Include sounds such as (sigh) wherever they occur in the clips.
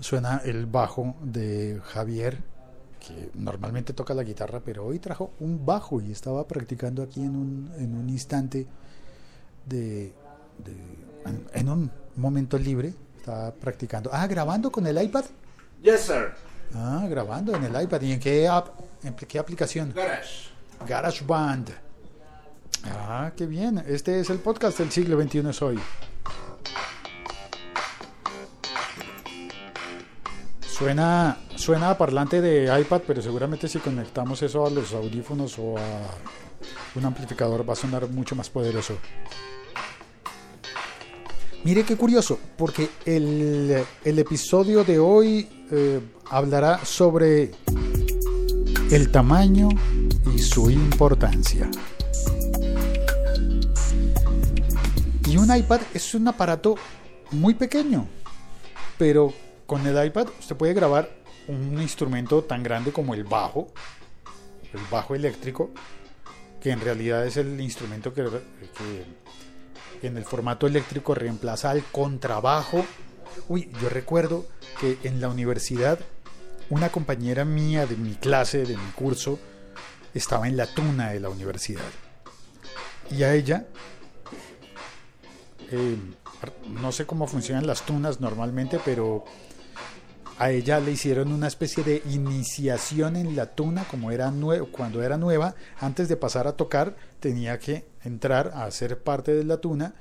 suena el bajo de Javier, que normalmente toca la guitarra, pero hoy trajo un bajo y estaba practicando aquí en un, en un instante de, de- en, en un momento libre. Estaba practicando. Ah, grabando con el iPad. Yes, sir. Ah, grabando en el iPad. ¿Y en qué app? ¿En qué aplicación? Garage. GarageBand. Ah, qué bien. Este es el podcast del siglo XXI es hoy. Suena, suena a parlante de iPad, pero seguramente si conectamos eso a los audífonos o a un amplificador va a sonar mucho más poderoso. Mire qué curioso, porque el, el episodio de hoy eh, hablará sobre el tamaño y su importancia. Y un iPad es un aparato muy pequeño, pero con el iPad usted puede grabar un instrumento tan grande como el bajo, el bajo eléctrico, que en realidad es el instrumento que, en el formato eléctrico reemplaza al contrabajo. Uy, yo recuerdo que en la universidad una compañera mía de mi clase, de mi curso, estaba en la tuna de la universidad. Y a ella, eh, no sé cómo funcionan las tunas normalmente, pero a ella le hicieron una especie de iniciación en la tuna, como era cuando era nueva, antes de pasar a tocar, tenía que entrar a ser parte de la tuna,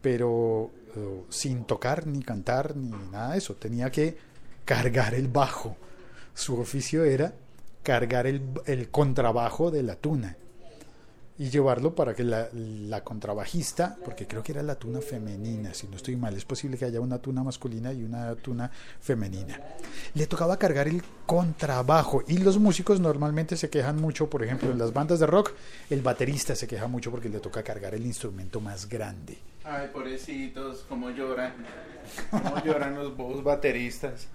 pero eh, sin tocar ni cantar ni nada de eso, tenía que cargar el bajo. Su oficio era cargar el contrabajo de la tuna y llevarlo para que la, contrabajista, porque creo que era la tuna femenina, si no estoy mal, es posible que haya una tuna masculina y una tuna femenina. Le tocaba cargar el contrabajo y los músicos normalmente se quejan mucho, por ejemplo, en las bandas de rock, el baterista se queja mucho porque le toca cargar el instrumento más grande. Ay, pobrecitos, cómo lloran. Cómo lloran los bateristas.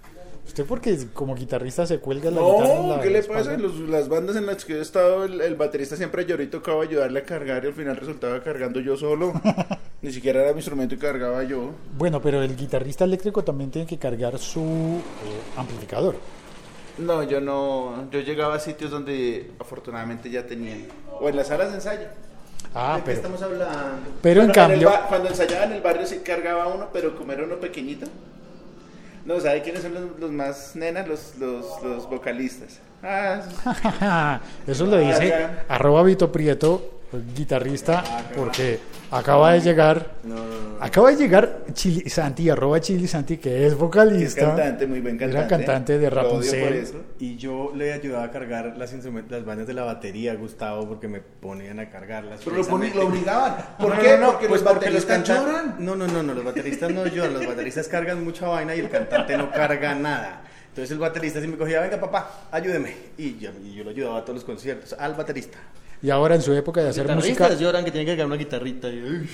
Usted porque como guitarrista se cuelga la guitarra en No, ¿qué le espalda? pasa? En los- las bandas en las que yo he estado, el, el baterista siempre lloró y tocaba ayudarle a cargar y al final resultaba cargando yo solo. (laughs) Ni siquiera era mi instrumento y cargaba yo. Bueno, pero el guitarrista eléctrico también tiene que cargar su eh, amplificador. No, yo no. Yo llegaba a sitios donde afortunadamente ya tenían. O en las salas de ensayo. Ah, ¿De qué pero estamos hablando? pero en el cambio- ba- cuando ensayaba en el barrio sí cargaba uno, pero como era uno pequeñito. No, ¿sabe quiénes son los, los más nenas? Los, los, los vocalistas. Ah, Eso (laughs) lo dice Carga. arroba Vito Prieto, guitarrista, porque acaba de llegar, No, no, no. acaba de llegar Chili Santi, arroba Chili Santi, que es es vocalista. cantante, muy buen cantante. Era cantante de Rapunzel. Y yo le ayudaba a cargar las, las vainas de la batería a Gustavo porque me ponían a cargarlas. Pero lo, lo obligaban. ¿Por No, qué? no, no, porque pues los porque los bateristas lloran. No, no, no, no, los bateristas no lloran, los bateristas cargan mucha vaina y el cantante no carga nada. Entonces el baterista sí me cogía, venga papá, ayúdeme. Y yo, y yo lo ayudaba a todos los conciertos, al baterista. Y ahora en su época de hacer música, Guitarristas lloran que tienen que cargar una guitarrita. y,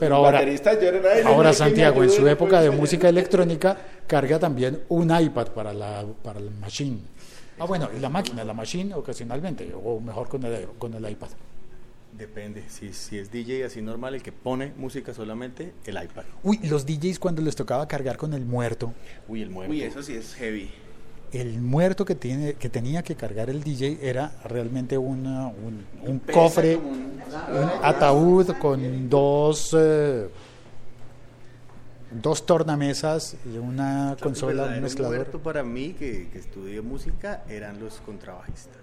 Pero ahora- lloran. Ay, ahora Santiago en su época de música electrónica carga también un iPad para la para el machine. Ah, bueno, y la máquina, la machine ocasionalmente, o mejor con el, con el iPad. Depende, si, si es DJ así normal, el que pone música solamente, el iPad. Uy, los DJs cuando les tocaba cargar con el muerto, Uy, el muerto. Uy, eso sí es heavy. El muerto que tiene que tenía que cargar el DJ era realmente una- un, un cofre, un- ataúd con dos eh, dos tornamesas y una consola, un mezclador. muerto para mí, que, que estudié música, eran los contrabajistas.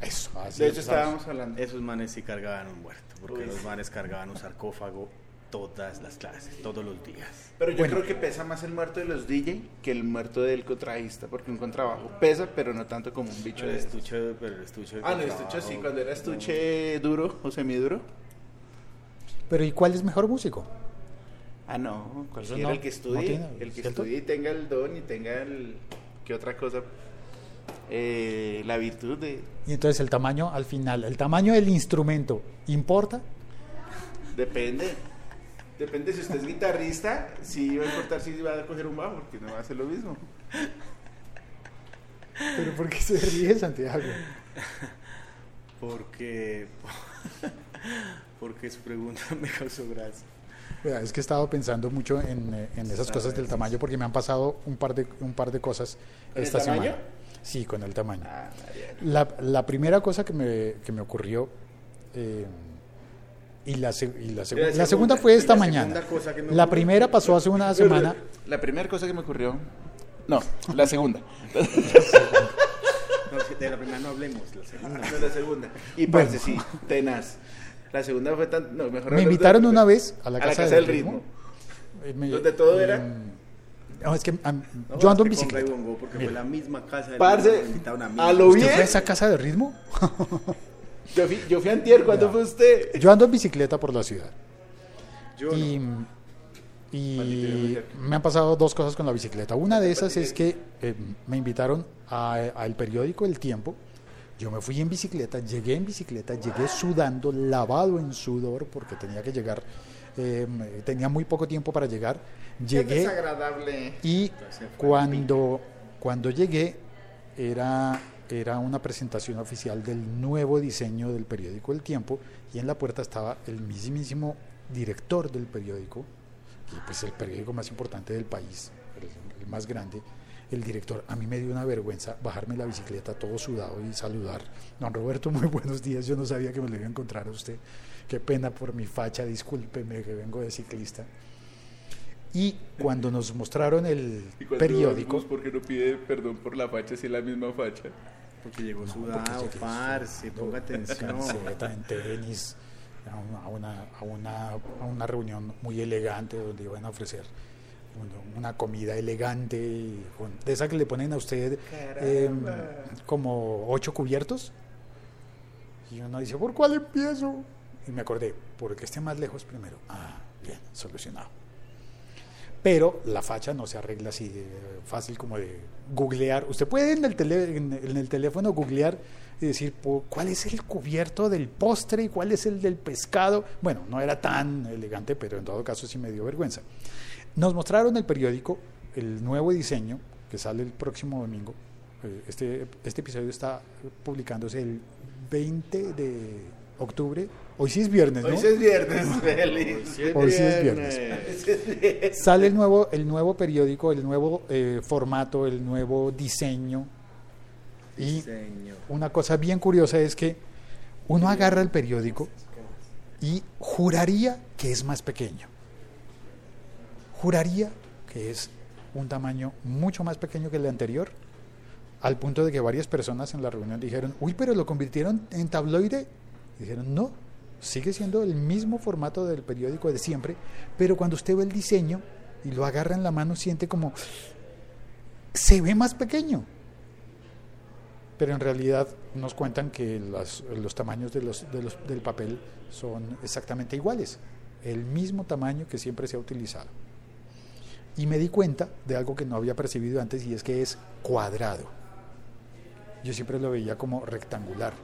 Eso, así De hecho, es, estábamos hablando. Esos manes sí cargaban un muerto, porque Uy. los manes cargaban un sarcófago todas las clases, todos los días. Pero yo Bueno. creo que pesa más el muerto de los DJ que el muerto del contrabajista, porque un contrabajo pesa, pero no tanto como un bicho Pero el de estuche, pero el estuche de Ah, no, el estuche sí, cuando era estuche duro o semiduro. Pero ¿y cuál es mejor músico? Ah, no, cualquiera, no- el que no estudie, tiene, el que ¿cierto? estudie y tenga el don y tenga el... ¿Qué otra cosa? Eh, la virtud de... Y entonces el tamaño al final, el tamaño del instrumento importa. Depende. Depende si usted es guitarrista, sí va a importar si va a coger un bajo, porque no va a hacer lo mismo. Pero ¿por qué se ríe Santiago? Porque, (laughs) porque su pregunta (laughs) me causó gracia. Es que he estado pensando mucho en, eh, en esas cosas del tamaño porque me han pasado un par de, un par de cosas ¿Con el esta tamaño? semana. Sí, con el tamaño. Ah. La, la primera cosa que me, que me ocurrió eh, y, la, se- y la, segu- la la segunda, fue esta la mañana. segunda cosa que me La primera pasó hace una semana. (laughs) La primera cosa que me ocurrió. No, la segunda. (laughs) No, de la primera no hablemos, la segunda. No, la segunda. Y Bueno. parce, sí, tenaz. La segunda fue tan. No, mejor Me de- invitaron una vez a la a casa, del del ritmo. Eh, ¿Donde todo era? mm, No, es que No, yo ando en bicicleta. Ray Bongo porque Mira. fue la misma casa. del Parce, mismo, me invitaron a mí. a lo ¿Usted bien. fue a esa casa de ritmo? (laughs) Yo fui, yo fui antier, ¿cuándo Ya. fue usted? Yo ando en bicicleta por la ciudad. Yo y, no. y me han pasado dos cosas con la bicicleta. Una de esas es que eh, me invitaron a- al periódico El Tiempo. Yo me fui en bicicleta, llegué en bicicleta, llegué sudando, lavado en sudor, porque tenía que llegar, eh, tenía muy poco tiempo para llegar. Qué Llegué desagradable. y cuando, cuando llegué era, era una presentación oficial del nuevo diseño del periódico El Tiempo y en la puerta estaba el mismísimo director del periódico, y pues el periódico más importante del país, el, el más grande, el director. A mí me dio una vergüenza bajarme la bicicleta todo sudado y saludar. Don Roberto, muy buenos días. Yo no sabía que me lo iba a encontrar a usted. Qué pena por mi facha, discúlpeme que vengo de ciclista. Y cuando nos mostraron el (laughs) periódico, ¿Por qué no pide perdón por la facha si es la misma facha? Porque llegó porque sudado, parce, ponga (laughs) atención. camiseta en tenis, a una, a una, a una, reunión muy elegante donde iban a ofrecer un- una comida elegante, y con- de esa que le ponen a usted em, como ocho cubiertos. Y uno dice, ¿por cuál empiezo? Y me acordé, por el que esté más lejos primero. Ah, bien, solucionado. Pero la facha no se arregla así fácil como de googlear. Usted puede en el, tele- en, el teléfono googlear y decir cuál es el cubierto del postre y cuál es el del pescado. Bueno, no era tan elegante, pero en todo caso sí me dio vergüenza. Nos mostraron el periódico, el nuevo diseño que sale el próximo domingo. Eh, Este, este episodio está publicándose el 20 de octubre. Hoy sí es viernes, ¿no? (laughs) Hoy sí es viernes, feliz. Hoy sí es viernes. Sale el nuevo, el nuevo periódico, el nuevo eh, formato, el nuevo diseño. Y una cosa bien curiosa es que uno agarra el periódico y juraría que es más pequeño. Juraría que es un tamaño mucho más pequeño que el anterior, al punto de que varias personas en la reunión dijeron, uy, pero lo convirtieron en tabloide. Y dijeron, no, sigue siendo el mismo formato del periódico de siempre, pero cuando usted ve el diseño y lo agarra en la mano, siente como, se ve más pequeño pero en realidad nos cuentan que los tamaños del papel son exactamente iguales, el mismo tamaño que siempre se ha utilizado. Y me di cuenta de algo que no había percibido antes y es que es cuadrado. Yo siempre lo veía como rectangular.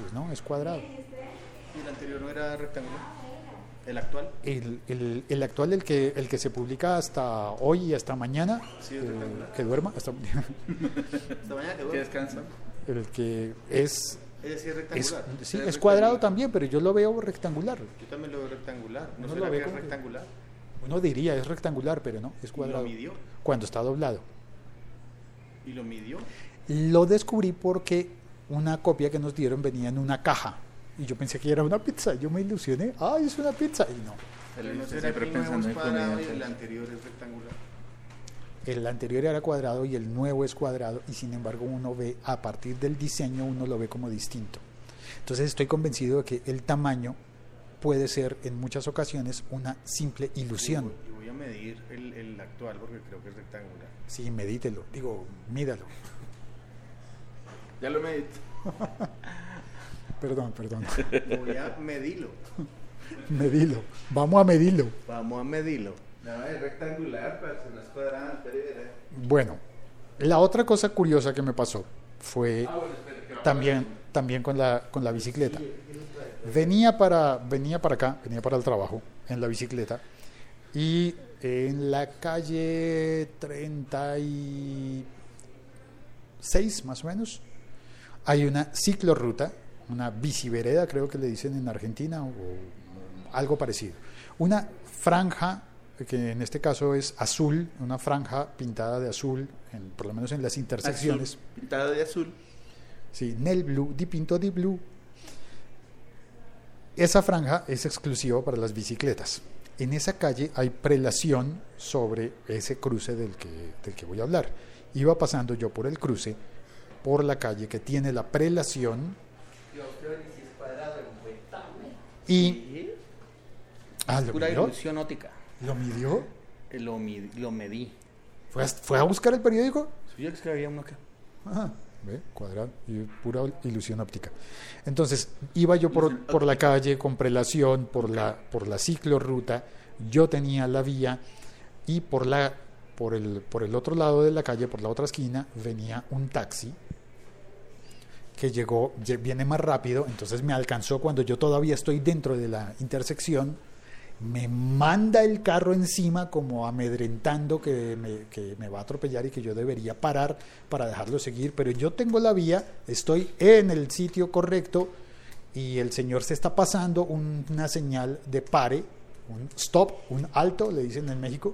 Pues no, es cuadrado. ¿Y el anterior no era rectangular? ¿El actual? El, el- el actual, el que, el que se publica hasta hoy y hasta mañana, Sí, es eh, rectangular. que duerma, hasta- (laughs) mañana quedó. ¿Qué descansa? el que es, es es, rectangular. sí, es cuadrado rectangular. también, pero yo lo veo rectangular. Yo también lo veo rectangular. ¿No Uno será lo ve que es como que- rectangular? Uno diría es rectangular, pero no, es ¿Y cuadrado. lo midió? Cuando está doblado. ¿Y lo midió? Lo descubrí porque una copia que nos dieron venía en una caja. Y yo pensé que era una pizza. Yo me ilusioné. ¡Ay, es una pizza! Y no. Pero no será siempre el pensando en cuadrado comida. y el anterior es rectangular. El anterior era cuadrado y el nuevo es cuadrado. Y sin embargo, uno ve, a partir del diseño, uno lo ve como distinto. Entonces, estoy convencido de que el tamaño puede ser en muchas ocasiones una simple ilusión. Yo voy a medir el, el actual porque creo que es rectangular. Sí, medítelo. Digo, mídalo. Ya lo medito. (laughs) Perdón, perdón. Voy a medirlo. (laughs) Medilo. Vamos a medirlo. Vamos a medirlo. No, es rectangular, parce, no es verá. Bueno, la otra cosa curiosa que me pasó fue también, también con, la, con la bicicleta. Venía para, venía para acá, venía para el trabajo en la bicicleta y en la calle 36 más o menos hay una ciclorruta, una bicivereda creo que le dicen en Argentina o algo parecido. una franja que en este caso es azul, una franja pintada de azul, en- por lo menos en las intersecciones. Azul, pintado de azul. Sí, nel blu, dipinto di blu. Esa franja es exclusiva para las bicicletas. En esa calle hay prelación sobre ese cruce del que, del que voy a hablar. Iba pasando yo por el cruce, por la calle que tiene la prelación y... Ah, ¿lo Pura midió? ilusión óptica. ¿Lo midió? Eh, Lo, lo medí. ¿Fue a, fue a buscar el periódico? Sí, es que había uno que... Ajá, ve, cuadrado y pura ilusión óptica. Entonces, iba yo por, por la calle con prelación, por la, por la ciclorruta, yo tenía la vía y por, la, por, el, por el otro lado de la calle, por la otra esquina, venía un taxi que llegó, lle- viene más rápido, entonces me alcanzó cuando yo todavía estoy dentro de la intersección, me manda el carro encima como amedrentando que me, que me va a atropellar y que yo debería parar para dejarlo seguir, pero yo tengo la vía, estoy en el sitio correcto y el señor se está pasando un- una señal de pare, un stop, un alto, le dicen en México,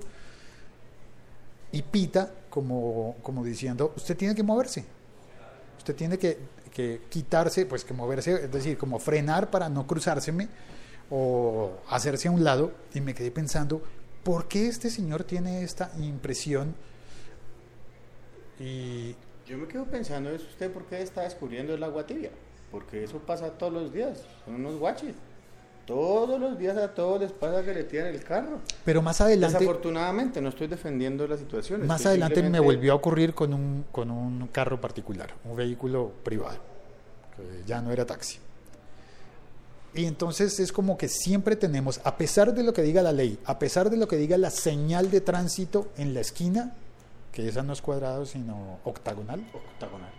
y pita como, como diciendo, usted tiene que moverse, usted tiene que, que quitarse, pues que moverse, es decir, como frenar para no cruzárseme o hacerse a un lado y me quedé pensando, ¿por qué este señor tiene esta impresión? Y Yo me quedo pensando, ¿es usted por qué está descubriendo el agua tibia? Porque eso pasa todos los días, son unos guaches. Todos los días a todos les pasa que le tiran el carro. pero más adelante, Desafortunadamente, no estoy defendiendo la situación. más adelante me simplemente- volvió a ocurrir con un, con un carro particular, un vehículo privado, que ya no era taxi. Y entonces es como que siempre tenemos, a pesar de lo que diga la ley, a pesar de lo que diga la señal de tránsito en la esquina, que esa no es cuadrado sino octagonal, Octagonal.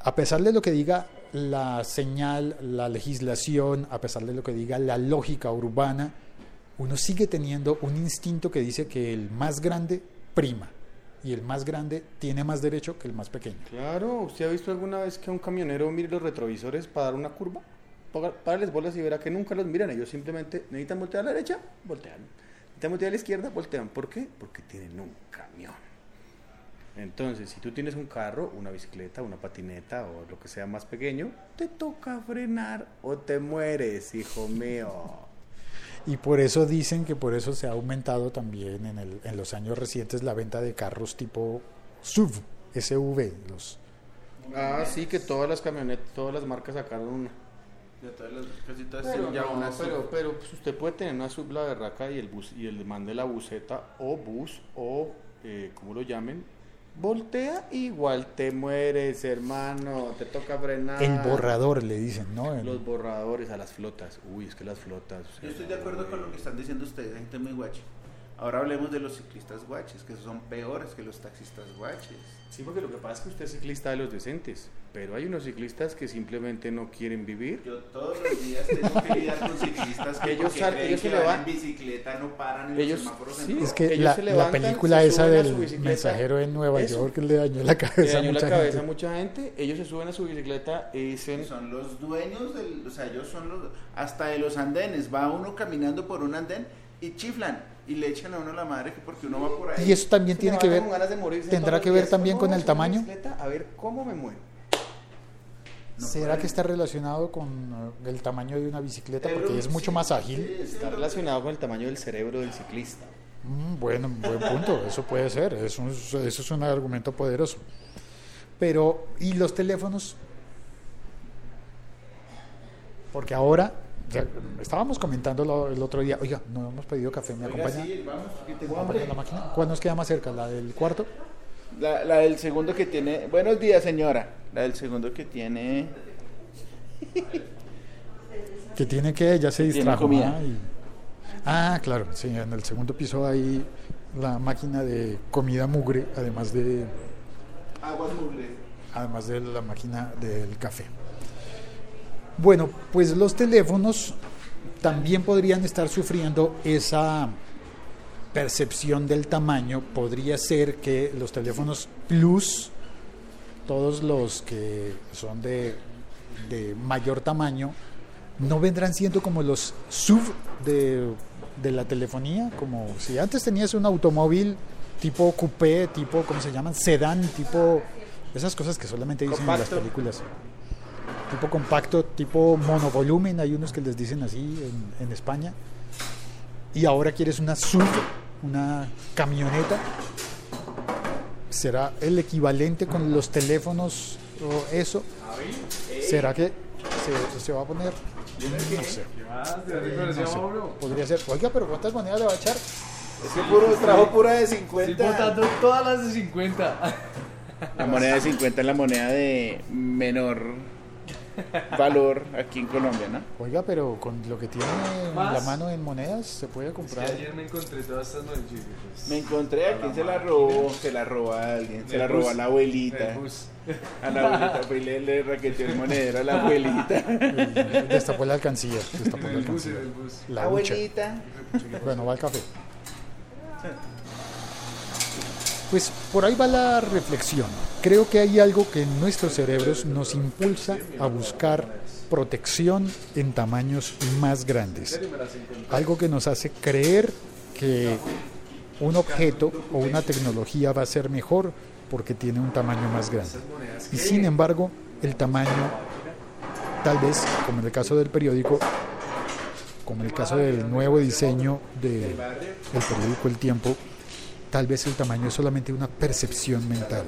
a pesar de lo que diga la señal, la legislación, a pesar de lo que diga la lógica urbana, uno sigue teniendo un instinto que dice que el más grande prima y el más grande tiene más derecho que el más pequeño. Claro, ¿usted ha visto alguna vez que un camionero mire los retrovisores para dar una curva? Paga- Párales bolas y verá que nunca los miran. Ellos simplemente necesitan voltear a la derecha, voltean. Necesitan voltear a la izquierda, voltean. ¿Por qué? Porque tienen un camión. Entonces, si tú tienes un carro, una bicicleta, una patineta o lo que sea más pequeño, te toca frenar o te mueres, hijo mío. Y por eso dicen que por eso se ha aumentado también en, el- en los años recientes la venta de carros tipo SUV, SUV, los Ah, sí, que todas las camionetas, todas las marcas sacaron una. De todas las, casi todas Pero, tienen ya no, una pero, pero pues, usted puede tener una sub la berraca y el bus y el man de la buseta o bus o eh, como lo llamen voltea igual te mueres hermano te toca frenar el borrador le dicen, ¿no? El- los borradores a las flotas uy es que las flotas Yo estoy de acuerdo con lo que están diciendo ustedes, gente muy guache. Ahora hablemos de los ciclistas guaches, que son peores que los taxistas guaches. sí porque lo que pasa es que usted es ciclista de los decentes pero hay unos ciclistas que simplemente no quieren vivir Yo todos los días tengo que lidiar con ciclistas que Ellos sal- ellos que se le van en bicicleta no paran en Ellos- los semáforos en sí, rojo. Es que Ellos la, se la levantan, película se esa a del su bicicleta. mensajero en Nueva Eso. York le dañó la le cabeza a dañó la mucha cabeza a gente. mucha gente ellos se suben a su bicicleta y dicen Son los dueños del, o sea, ellos son los, hasta de los andenes. Va uno caminando por un andén y chiflan y le echan a uno la madre que porque uno va por ahí. Y eso también tiene que ver, morirse tendrá que ver también ¿Cómo con el tamaño. bicicleta? A ver cómo me muero. No ¿Será que está relacionado con eh, el tamaño de una bicicleta? Pero Porque es mucho más ágil. sí, Está relacionado con el tamaño del cerebro del ciclista. Mm, bueno, buen punto, eso puede ser, eso es, eso es un argumento poderoso. Pero, ¿y los teléfonos? Porque ahora, estábamos comentando lo- el otro día, oiga, no hemos pedido café, ¿me acompaña? sí, vamos, que ¿Me tengo hambre. la máquina? ¿Cuál nos queda más cerca? ¿La del cuarto? La, la del segundo que tiene. Buenos días, señora. La del segundo que tiene. (laughs) Que tiene que, ya se distrajo. comida. ah, y- Ah, claro, sí, en el segundo piso hay la máquina de comida mugre, además de, Aguas mugre. además de la máquina del café. Bueno, pues los teléfonos también podrían estar sufriendo esa percepción del tamaño. Podría ser que los teléfonos Plus, todos los que son de, de mayor tamaño, no vendrán siendo como los SUV de, de la telefonía, como si antes tenías un automóvil tipo coupé, tipo, ¿cómo se llaman? Sedán, tipo, esas cosas que solamente dicen en las películas. Tipo compacto, tipo monovolumen, hay unos que les dicen así en, en España. Y ahora quieres una SUV, una camioneta. ¿Será el equivalente con los teléfonos o eso? ¿Será que se, se va a poner? No sé. No sé. Podría ser. Oiga, pero ¿cuántas monedas le va a echar? Es que puro, trajo pura de Estoy 50. botando todas las de 50. La moneda de 50 es la moneda de menor (laughs) valor aquí en Colombia, ¿no? Oiga, pero con lo que tiene la mano en monedas se puede Es que comprar. ayer me encontré todas estas noticias. Me encontré a quién se la robó. Se la robó a alguien. Se la robó a la abuelita. A la abuelita. (laughs) Fue y le, le raqueteó el monedero a la abuelita. (laughs) Destapó la alcancía. Destapó la el bus, en alcancía. el bus. La abuelita. Bueno, va al café. Pues por ahí va la reflexión. Creo que hay algo que en nuestros cerebros nos impulsa a buscar protección en tamaños más grandes. Algo que nos hace creer que un objeto o una tecnología va a ser mejor porque tiene un tamaño más grande. Y sin embargo, el tamaño, tal vez, como en el caso del periódico, como en el caso del nuevo diseño del periódico El Tiempo, tal vez el tamaño es solamente una percepción mental.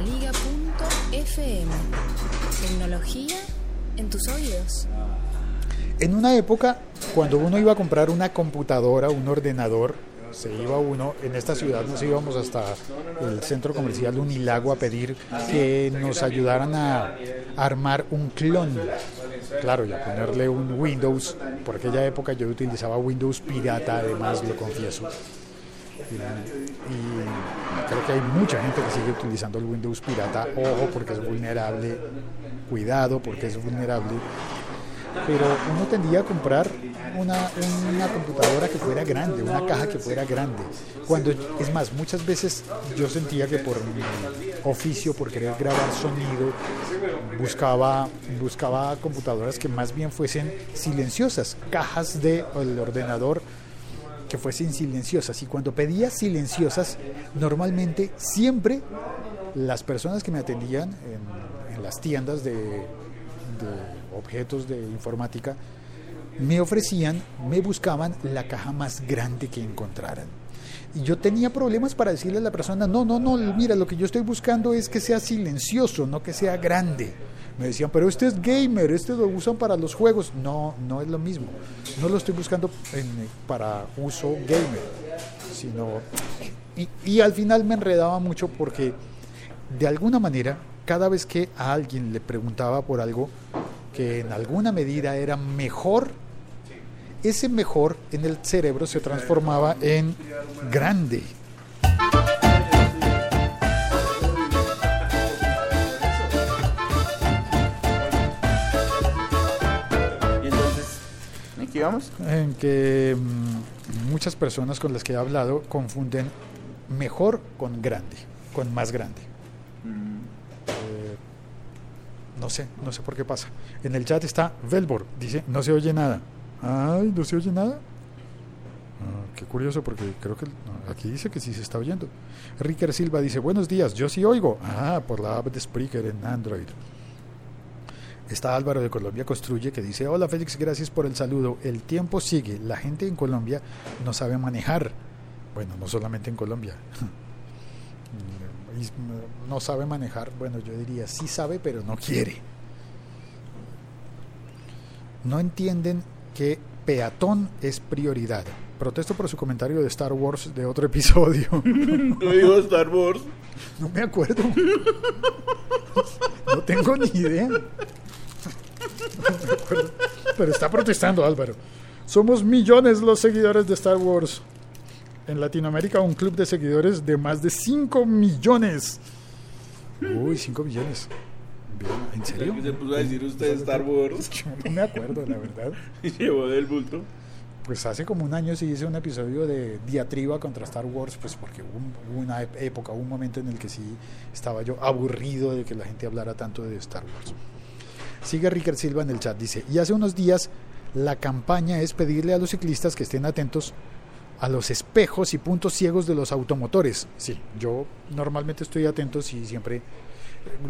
Laliga.fm. Tecnología en tus oídos. En una época, cuando uno iba a comprar una computadora, un ordenador, se iba uno, en esta ciudad nos íbamos hasta el centro comercial Unilago a pedir que nos ayudaran a armar un clon. Claro, y a ponerle un Windows. Por aquella época yo utilizaba Windows pirata, además, lo confieso. Y, creo que hay mucha gente que sigue utilizando el Windows pirata. Ojo, porque es vulnerable. Cuidado, porque es vulnerable pero uno tendía a comprar una, una computadora que fuera grande, una caja que fuera grande. Cuando, es más, muchas veces yo sentía que por mi oficio, por querer grabar sonido, buscaba, buscaba computadoras que más bien fuesen silenciosas, cajas del ordenador que fuesen silenciosas. Y cuando pedía silenciosas, normalmente siempre las personas que me atendían en, las tiendas de objetos de informática, me ofrecían, me buscaban la caja más grande que encontraran. Y yo tenía problemas para decirle a la persona, no, no, no, mira, lo que yo estoy buscando es que sea silencioso, no que sea grande. Me decían, pero este es gamer, este lo usan para los juegos. No, no es lo mismo. No lo estoy buscando en- para uso gamer, sino... Y, y al final me enredaba mucho porque de alguna manera, cada vez que a alguien le preguntaba por algo que en alguna medida era mejor, ese mejor en el cerebro se transformaba en grande. Y entonces, ¿aquí vamos? En que mm, muchas personas con las que he hablado confunden mejor con grande, con más grande. Eh, no sé, no sé por qué pasa. En el chat está Velbor, dice, no se oye nada. Ay, ¿no se oye nada? Ah, qué curioso, porque creo que aquí dice que sí se está oyendo. Ricker Silva dice, buenos días, yo sí oigo. Ah, por la app de Spreaker en Android. Está Álvaro de Colombia Construye que dice, hola Félix, gracias por el saludo. El tiempo sigue, la gente en Colombia no sabe manejar. Bueno, no solamente en Colombia. (laughs) No sabe manejar, bueno, yo diría, sí sabe, pero no quiere. No entienden que peatón es prioridad. Protesto por su comentario de Star Wars de otro (laughs) episodio. No digo Star Wars. No me acuerdo. No tengo ni idea. No me acuerdo. Pero está protestando Álvaro. Somos millones los seguidores de Star Wars. En Latinoamérica un club de seguidores de más de 5 millones. Uy, 5 millones. ¿En serio? ¿Qué se puso a decir usted Star Wars? Yo no me acuerdo, la verdad. (laughs) Y llevó del bulto. Pues hace como un año se hizo un episodio de diatriba contra Star Wars, pues porque hubo, un- hubo una época, hubo un momento en el que sí estaba yo aburrido de que la gente hablara tanto de Star Wars. Sigue Ricker Silva en el chat, dice, y hace unos días La campaña es pedirle a los ciclistas que estén atentos a los espejos y puntos ciegos de los automotores. Sí, yo normalmente estoy atento y siempre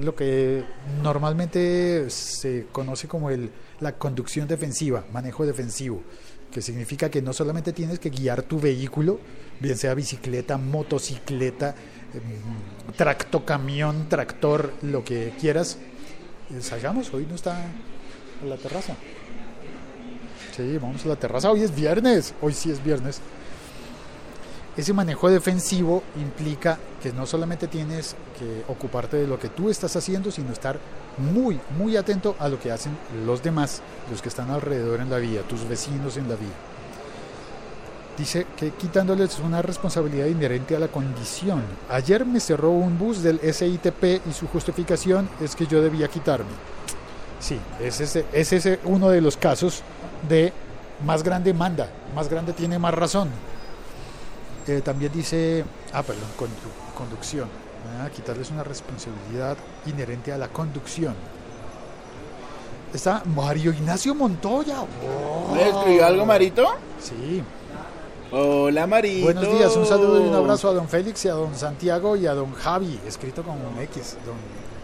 lo que normalmente se conoce como el, la conducción defensiva, manejo defensivo, que significa que no solamente tienes que guiar tu vehículo, bien sea bicicleta, motocicleta, em, tracto, camión, tractor, lo que quieras. Eh, Salgamos, hoy no está la terraza. Sí, vamos a la terraza, hoy es viernes, hoy sí es viernes. Ese manejo defensivo implica que no solamente tienes que ocuparte de lo que tú estás haciendo, sino estar muy, muy atento a lo que hacen los demás, los que están alrededor en la vía, tus vecinos en la vía. Dice que quitándoles una responsabilidad inherente a la condición. Ayer me cerró un bus del SITP y su justificación es que yo debía quitarme. Sí, es ese, es ese uno de los casos de más grande manda, más grande tiene más razón. Eh, también dice, ah, perdón, condu- conducción. Quitarles una responsabilidad inherente a la conducción. Está Mario Ignacio Montoya. ¡Wow! ¿Me escribió algo, Marito? Sí. Hola, Marito. Buenos días, un saludo y un abrazo a don Félix y a don Santiago y a don Javi, escrito con un X. Don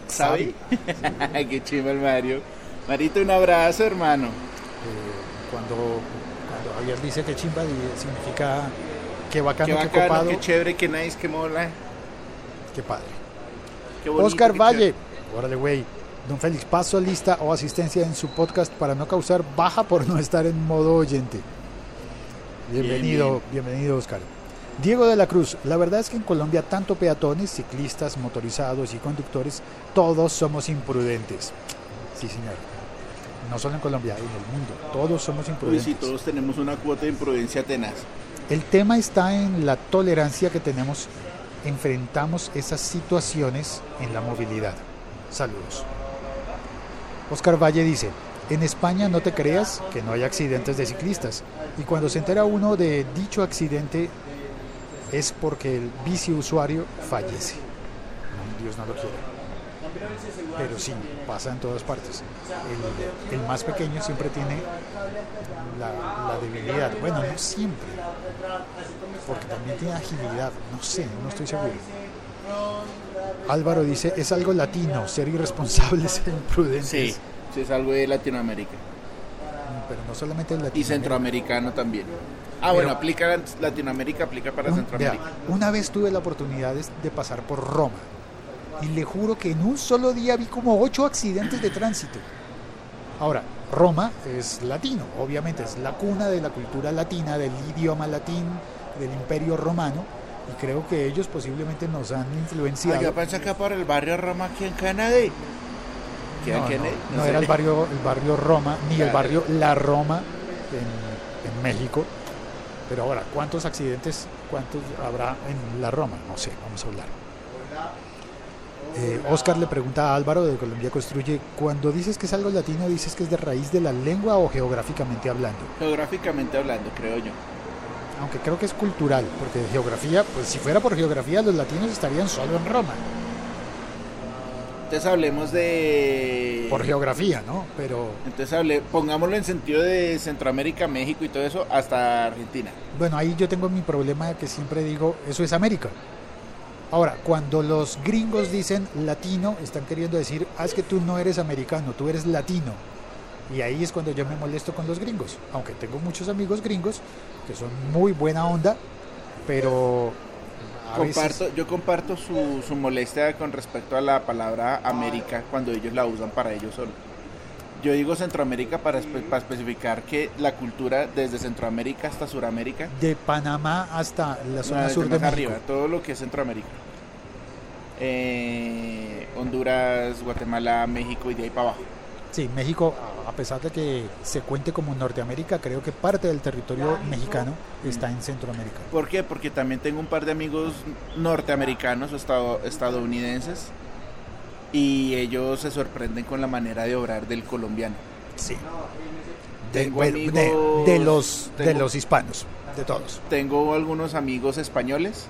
¿Sabe? (laughs) Qué chivo el Mario. Marito, un abrazo, hermano. Eh, cuando, cuando Javier dice que chimba significa que bacano, Qué bacano, copado, qué chévere, qué nice, qué mola. qué padre. Qué bonito, Oscar qué Valle, órale güey. Don Félix, paso lista o asistencia en su podcast para no causar baja por no estar en modo oyente. Bienvenido, bienvenido Oscar. Diego de la Cruz, la verdad es que en Colombia tanto peatones, ciclistas, motorizados y conductores, todos somos imprudentes. Sí, señor. No solo en Colombia, en el mundo, todos somos imprudentes. sí, todos tenemos una cuota de imprudencia tenaz. El tema está en la tolerancia que tenemos, enfrentamos esas situaciones en la movilidad. Saludos. Oscar Valle dice, en España no te creas que no hay accidentes de ciclistas y cuando se entera uno de dicho accidente es porque el bici usuario fallece. Dios no lo quiera. Pero sí, pasa en todas partes. El, más pequeño siempre tiene la debilidad. Bueno, no siempre. Porque también tiene agilidad. No sé, no estoy seguro. Álvaro dice, es algo latino, ser irresponsables (laughs) e imprudentes. Sí, sí, es algo de Latinoamérica. Pero no solamente en Y Latinoamérica. centroamericano también. Ah, Pero- bueno, aplica Latinoamérica, aplica para Un- Centroamérica. vea, una vez tuve la oportunidad de, de pasar por Roma y le juro que en un solo día vi como ocho accidentes de tránsito. Ahora, Roma es latino, obviamente es la cuna de la cultura latina, del idioma latín, del imperio romano y creo que ellos posiblemente nos han Ah, influenciado. yo pensé que por el barrio Roma aquí en Canadá. ¿Qué no, no, no era el barrio, el barrio Roma, ni el barrio La Roma en, en México. Pero ahora, ¿cuántos accidentes, cuántos habrá en La Roma? No sé, vamos a hablar. Eh, Oscar le pregunta a Álvaro de Colombia Construye, cuando dices que es algo latino, ¿dices que es de raíz de la lengua o geográficamente hablando? Geográficamente hablando, creo yo. Aunque creo que es cultural, porque de geografía, pues si fuera por geografía, los latinos estarían solo en Roma, Entonces hablemos de... por geografía, ¿no? Pero Entonces hable, pongámoslo en sentido de Centroamérica, México y todo eso, hasta Argentina. Bueno, ahí yo tengo mi problema que siempre digo, eso es América. Ahora, cuando los gringos dicen latino, están queriendo decir, ah, es que tú no eres americano, tú eres latino. Y ahí es cuando yo me molesto con los gringos. Aunque tengo muchos amigos gringos que son muy buena onda, pero Comparto, yo comparto su, su molestia con respecto a la palabra América cuando ellos la usan para ellos solo. Yo digo Centroamérica para, espe- para especificar que la cultura desde Centroamérica hasta Suramérica, de Panamá hasta la no, zona desde sur de México. arriba, todo lo que es Centroamérica. Eh, Honduras, Guatemala, México y de ahí para abajo. Sí, México, a pesar de que se cuente como Norteamérica, creo que parte del territorio mexicano está en Centroamérica. ¿Por qué? Porque también tengo un par de amigos norteamericanos o estado- estadounidenses y ellos se sorprenden con la manera de obrar del colombiano. Sí. De, Tengo bueno, de- amigos- de los, de tengo- los hispanos, de todos. Tengo algunos amigos españoles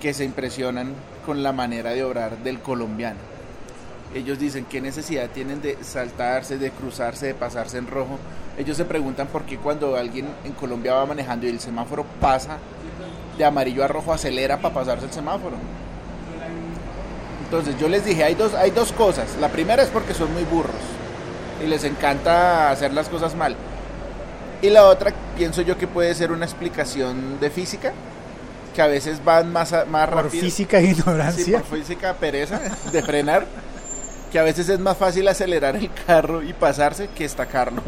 que se impresionan con la manera de obrar del colombiano. Ellos dicen qué necesidad tienen de saltarse, de cruzarse, de pasarse en rojo ellos se preguntan por qué cuando alguien en Colombia va manejando y el semáforo pasa de amarillo a rojo, acelera para pasarse el semáforo. Entonces yo les dije, hay dos, hay dos cosas. La primera es porque son muy burros y les encanta hacer las cosas mal. Y la otra, pienso yo que puede ser una explicación de física, que a veces van más, a- más Por rápido. física e Sí, ignorancia. por física pereza de frenar, que a veces es más fácil acelerar el carro y pasarse que estacarlo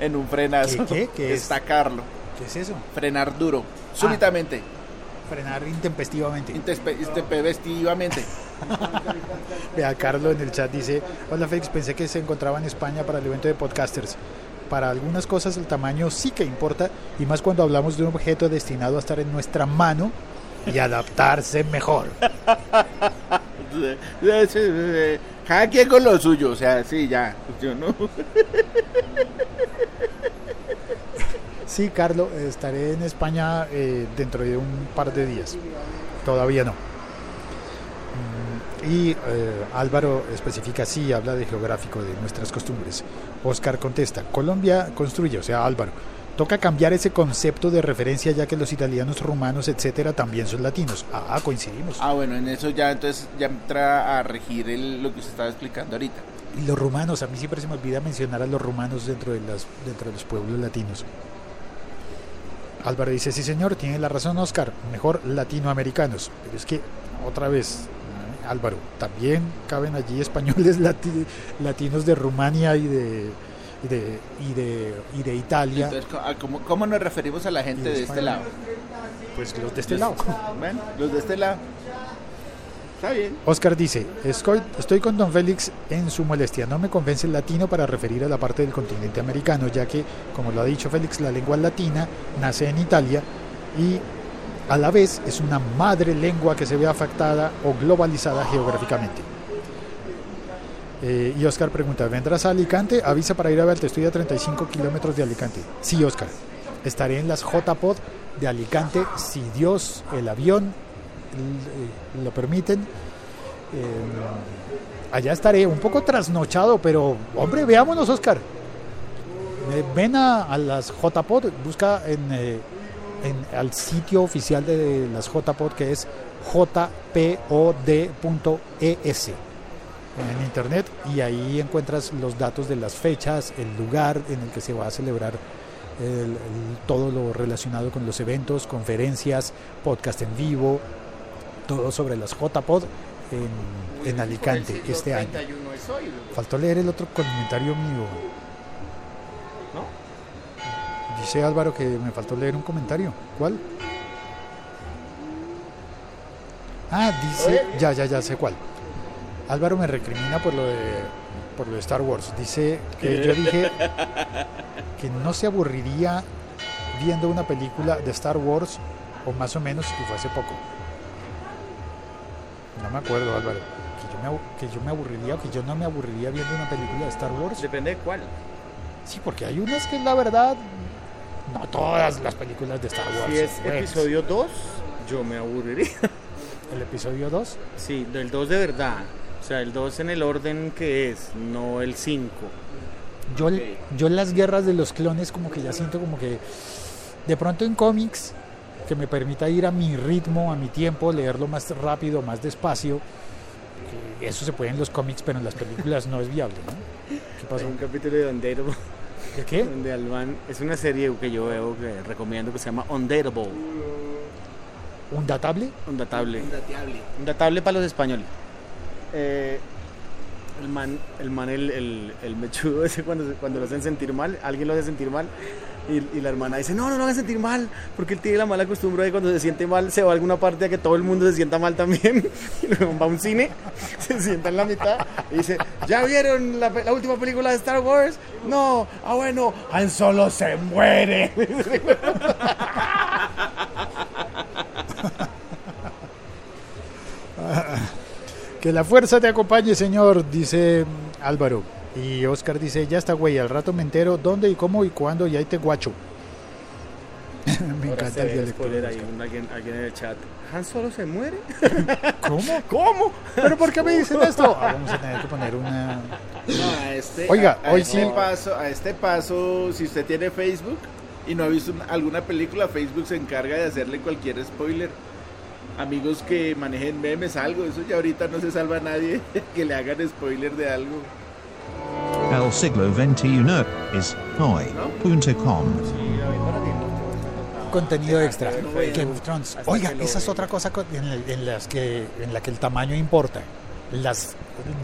en un frenazo. ¿Qué, qué? ¿Qué es? Estacarlo, ¿Qué es eso? frenar duro, súbitamente, Frenar intempestivamente. intempestivamente. (laughs) Vea, Carlos en el chat dice, hola Félix, pensé que se encontraba en España para el evento de podcasters. Para algunas cosas el tamaño sí que importa, y más cuando hablamos de un objeto destinado a estar en nuestra mano y adaptarse mejor. (laughs) Cada quien con lo suyo, o sea, sí, ya. Yo no. (laughs) Sí, Carlos, estaré en España eh, dentro de un par de días. Todavía no. Mm, Y eh, Álvaro especifica, sí, habla de geográfico, de nuestras costumbres. Oscar contesta, Colombia construye, o sea, Álvaro. Toca cambiar ese concepto de referencia ya que los italianos, rumanos, etcétera, también son latinos. Ah, coincidimos. Ah, bueno, en eso ya entonces ya entra a regir el- lo que usted estaba explicando ahorita. Y los rumanos, a mí siempre se me olvida mencionar a los rumanos dentro de, las, dentro de los pueblos latinos. Álvaro dice, sí señor, tiene la razón Oscar, mejor latinoamericanos. Pero es que, otra vez. Álvaro, también caben allí españoles (laughs) lati- latinos de Rumania y de, y de, y de, y de Italia. Entonces, ¿cómo- a ¿cómo, cómo nos referimos a la gente de de este lado? Pues los de este lado. Bueno, los de este lado. Oscar dice, estoy, con Don Félix en su molestia. No me convence el latino para referir a la parte del continente americano, ya que, como lo ha dicho Félix, la lengua latina nace en Italia y a la vez es una madre lengua que se ve afectada o globalizada geográficamente. Eh, y Oscar pregunta, ¿vendrás a Alicante? Avisa para ir a verte, estoy a 35 kilómetros de Alicante. Sí, Oscar, estaré en las JPod de Alicante, si Dios, el avión lo permiten. Eh, allá estaré un poco trasnochado, pero hombre, veámonos, Oscar. Eh, ven a, a las JPod, busca en, eh, en- al sitio oficial de las JPod que es jpod.es en internet y ahí encuentras los datos de las fechas, el lugar en el que se va a celebrar el- el- todo lo relacionado con los eventos, conferencias, podcast en vivo, sobre las JPod en, en Alicante este año. Faltó leer el otro comentario mío. Dice Álvaro que me faltó leer un comentario. ¿Cuál? Ah, dice, ya, ya, ya sé cuál. Álvaro me recrimina por lo de por lo de Star Wars. Dice que yo dije que no se aburriría viendo una película de Star Wars o más o menos y fue hace poco. No me acuerdo, Álvaro. Que yo me, que yo me aburriría o que yo no me aburriría viendo una película de Star Wars. Depende de cuál. Sí, porque hay unas que la verdad no todas las películas de Star Wars. Si es buenas. episodio 2, yo me aburriría. El episodio 2. Sí, del 2 de verdad. O sea, el 2 en el orden que es, no el 5. Yo, yo en las guerras de los clones como que ya siento como que de pronto en cómics que me permita ir a mi ritmo, a mi tiempo, leerlo más rápido, más despacio. Eso se puede en los cómics, pero en las películas no es viable, ¿no? ¿Qué Hay pasó? un capítulo de Undateable, ¿De qué? donde Alban, es una serie que yo veo que recomiendo que se llama Undateable. ¿Un datable? Undatable. Undatable para los españoles. Eh, el man, el, man el, el, el mechudo ese cuando, cuando lo hacen sentir mal, alguien lo hace sentir mal y, la hermana dice, no, no lo hagan sentir mal, porque él tiene la mala costumbre de cuando se siente mal se va a alguna parte a que todo el mundo se sienta mal también. (laughs) Y luego va a un cine, (laughs) se sienta en la mitad y dice, ¿ya vieron la, la última película de Star Wars? No, ah bueno, Han Solo se muere. (laughs) Que la fuerza te acompañe, señor, dice Álvaro. Y Oscar dice, ya está, güey, al rato me entero dónde y cómo y cuándo y ahí te guacho. (laughs) Me Ahora encanta el dialecto. ahí, un- alguien, alguien en el chat. ¿Han Solo se muere? (laughs) ¿Cómo? (laughs) ¿Cómo? ¿Pero por qué me dicen esto? Ah, vamos a tener que poner una... No, a este, Oiga, a, a hoy este sí. paso, a este paso, si usted tiene Facebook y no ha visto una- alguna película, Facebook se encarga de hacerle cualquier spoiler. Amigos que manejen memes, algo, eso ya ahorita no se salva a nadie que le hagan spoiler de algo. Siglo XXI es hoy.com. contenido extra. Game of Thrones. Oiga, esa es otra cosa co- en, la- en las que en la que el tamaño importa. Las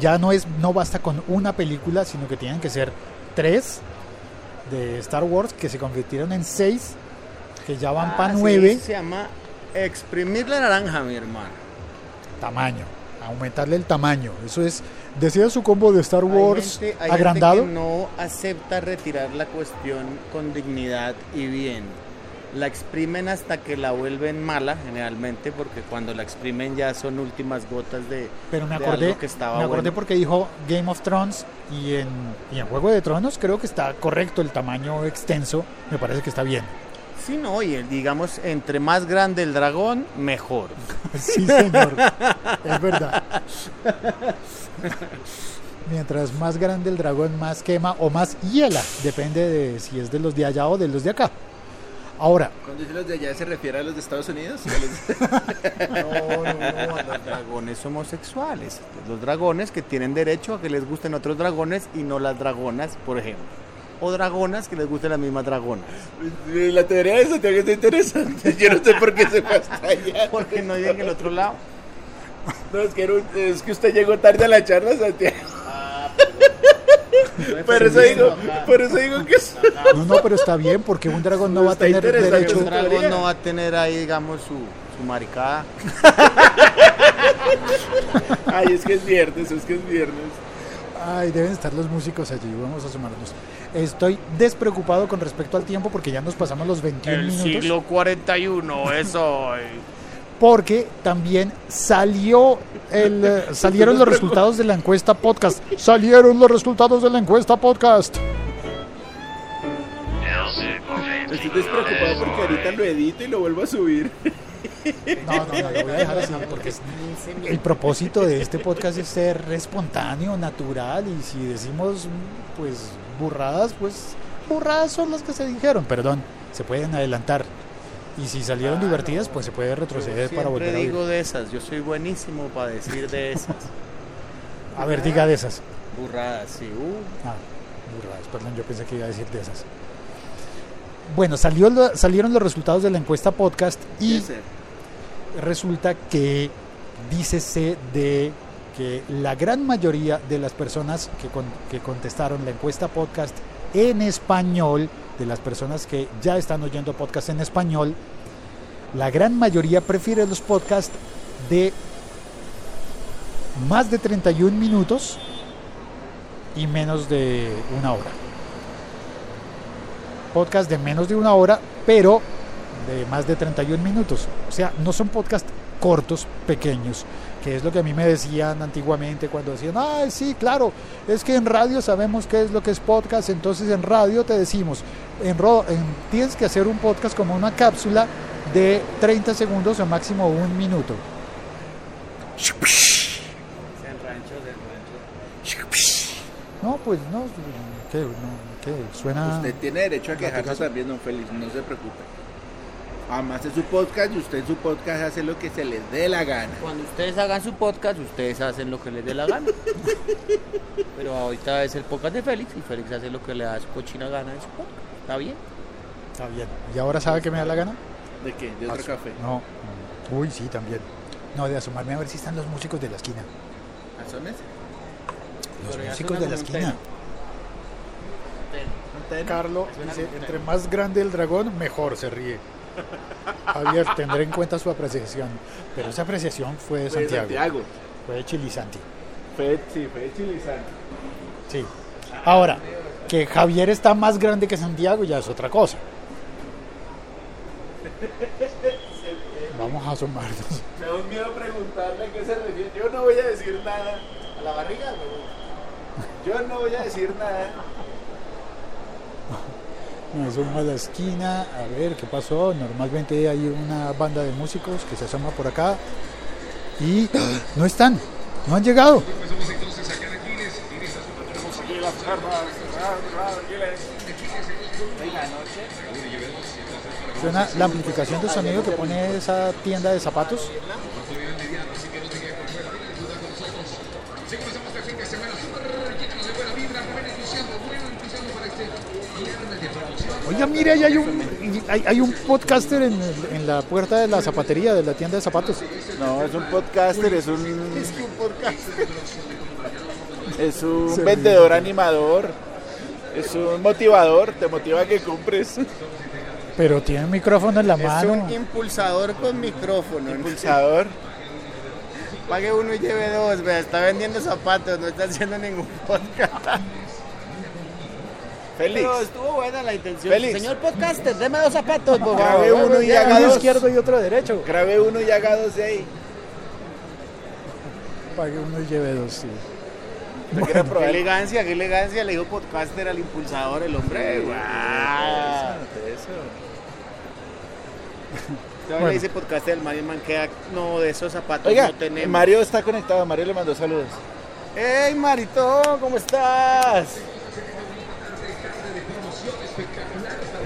ya no es no basta con una película, sino que tienen que ser tres de Star Wars que se convirtieron en seis, que ya van para Ah, sí, nueve se llama exprimir la naranja, mi hermano. tamaño, aumentarle el tamaño. Eso es decía su combo de Star Hay Wars gente- hay agrandado. gente que no acepta retirar la cuestión con dignidad y bien. La exprimen hasta que la vuelven mala, generalmente, porque cuando la exprimen ya son últimas gotas de. Pero me de acordé, algo que estaba me acordé bueno. porque dijo Game of Thrones y en, y en Juego de Tronos creo que está correcto el tamaño extenso, me parece que está bien. Sí, no, y el- digamos, entre más grande el dragón, mejor. (laughs) Sí, señor. es verdad. Mientras más grande el dragón, más quema o más hiela. Depende de si es de los de allá o de los de acá. Ahora, Cuando dice los de allá se refiere a los de Estados Unidos. ¿O los- (laughs) No, no, no, los dragones homosexuales. Los dragones que tienen derecho a que les gusten otros dragones y no las dragonas, por ejemplo. O dragonas que les gusten las mismas dragonas. La teoría de Santiago está interesante. (laughs) Yo no sé por qué se fue hasta allá. Porque no llegan el otro lado. No, es que, era un- es que usted llegó tarde a la charla, Santiago. Por eso digo, por eso digo que es- no, no, pero está bien porque un dragón no va a tener derecho. Un dragón no va a tener ahí, digamos, su, su maricada. Ay, es que es viernes, es que es viernes. Ay, deben estar los músicos allí. Vamos a sumarnos. Estoy despreocupado con respecto al tiempo porque ya nos pasamos los 21 minutos. 41 es hoy. porque también salió el, eh, (laughs) salieron los resultados de la encuesta podcast. Salieron los resultados de la encuesta podcast. Estoy despreocupado porque ahorita lo edito y lo vuelvo a subir. No, no, no, lo voy a dejar así porque el propósito de este podcast es ser espontáneo, natural y si decimos pues burradas, pues burradas son las que se dijeron, perdón, se pueden adelantar. Y si salieron divertidas, pues se puede retroceder para volver a oír. digo de esas, yo soy buenísimo para decir de esas. A ver, diga de esas. Burradas, sí. uh. Ah, burradas, perdón, yo pensé que iba a decir de esas. Bueno, salió, salieron los resultados de la encuesta podcast y. resulta que dícese de que la gran mayoría de las personas que, que contestaron la encuesta podcast en español, de las personas que ya están oyendo podcast en español, la gran mayoría prefiere los podcasts de más de 31 minutos y menos de una hora. Podcast de menos de una hora, pero de más de 31 minutos. O sea, no son podcasts cortos, pequeños, que es lo que a mí me decían antiguamente cuando decían, ay, sí, claro, es que en radio sabemos qué es lo que es podcast, entonces en radio te decimos, en, ro- en- tienes que hacer un podcast como una cápsula de 30 segundos o máximo un minuto. No, pues no, ¿qué? No, ¿qué? Suena... Usted tiene derecho a quejarse también, don Félix, no se preocupe. Además es su podcast y usted en su podcast hace lo que se les dé la gana. Cuando ustedes hagan su podcast, ustedes hacen lo que les dé la gana. (laughs) Pero ahorita es el podcast de Félix y Félix hace lo que le da su cochina gana en su podcast. ¿Está bien? Está bien. ¿Y ahora sabe qué me da la gana? ¿De qué? ¿De otro Asu- café? No. Uy, sí, también. No, de asomarme a ver si están los músicos de la esquina. ¿Asomes? Los Pero músicos de la esquina. Carlos dice, entre más grande el dragón, mejor se ríe. Javier, tendré en cuenta su apreciación. Pero esa apreciación fue de Fue de Santiago. Santiago. Fue de Chilisanti. Fue, sí, fue de Chilizán. Sí. Ahora, que Javier está más grande que Santiago ya es otra cosa. Vamos a asomarnos. Me da un miedo preguntarle a qué se refiere. Yo no voy a decir nada. ¿A la barriga? Yo no voy a decir nada. Me asomo a la esquina a ver qué pasó. Normalmente hay una banda de músicos que se asoma por acá y no están, no han llegado. Suena la amplificación de sonido que pone esa tienda de zapatos. Oiga, mire, ahí hay un, hay, hay un podcaster en, el- en la puerta de la zapatería, de la tienda de zapatos. No, es un podcaster, es un. Es que un podcast. Es un vendedor animador. Es un motivador, te motiva a que compres. Pero tiene un micrófono en la Es mano. un impulsador con micrófono. Impulsador. Pague uno y lleve dos, vea, está vendiendo zapatos, no está haciendo ningún podcast. Félix. Pero estuvo buena la intención. Félix. Señor podcaster, deme dos zapatos, por Grabe favor. uno y haga Uno dos. izquierdo y otro derecho. Grabe uno y haga dos de ahí. Pague uno y lleve dos, sí. Quiero Qué elegancia, qué elegancia, le dijo podcaster al impulsador, el hombre. ¡Guau! Eso. Todavía le dice podcaster al Mario Man que no, de esos zapatos Oiga, no tenemos. Mario está conectado. Mario le mandó saludos. ¡Hey, Marito! ¿Cómo estás?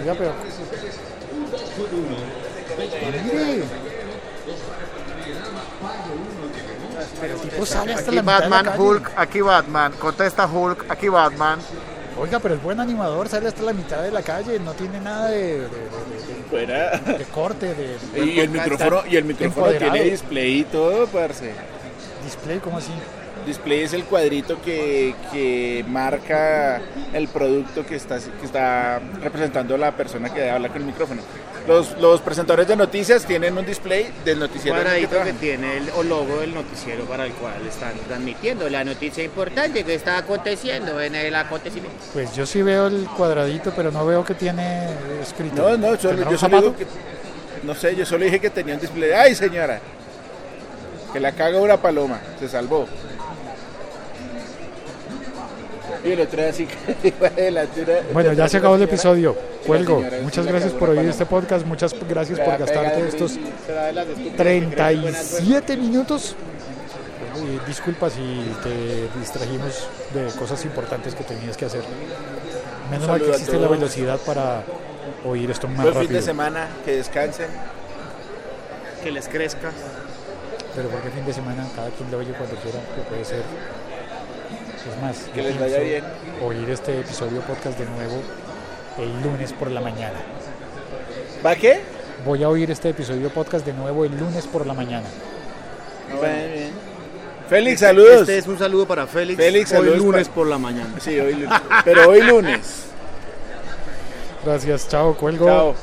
Oiga, pero. Mire. Pero el tipo sale hasta Aquí la mitad de la Batman, calle. Hulk, aquí Batman. Contesta Hulk, aquí Batman. Oiga, pero el buen animador sale hasta la mitad de la calle, no tiene nada de, de- de- Fuera. de- de corte, de, de Y el micrófono, y el micrófono Empoderado. tiene display y todo, parce. display, ¿cómo así? Display es el cuadrito que, que marca el producto que está, que está representando la persona que habla con el micrófono. Los, los presentadores de noticias tienen un display del noticiero que cuadradito que tiene el o logo del noticiero para el cual están transmitiendo la noticia importante que está aconteciendo en el acontecimiento. Pues yo sí veo el cuadradito, pero no veo que tiene escrito. No, no, solo, ¿Tendrá yo solo digo que... No sé, yo solo dije que tenía un display. ¡Ay, señora! Que la caga una paloma. Se salvó. Y el otro así iba adelante, una- Bueno, ya se acabó el episodio. la Cuelgo. Muchas gracias por oír este podcast. Muchas gracias por gastarte de estos risa. Será de las estúpidas que creen que buenas suerte. 37 minutos. Eh, disculpa si te distrajimos de cosas importantes que tenías que hacer. Menos mal que existe la velocidad para oír esto más Buen fin rápido. de semana, que descansen. Que les crezca. Pero porque fin de semana cada quien lo oye cuando quiera, que puede ser. Es más, Que les vaya bien. Oír este episodio podcast de nuevo el lunes por la mañana. ¿Va qué? Voy a oír este episodio podcast de nuevo el lunes por la mañana. Bien, bien. Félix, saludos. Este es un saludo para Félix. Félix, hoy saludos lunes por la mañana. Sí, hoy lunes. Pero hoy lunes. Gracias, chao, cuelgo. Chao.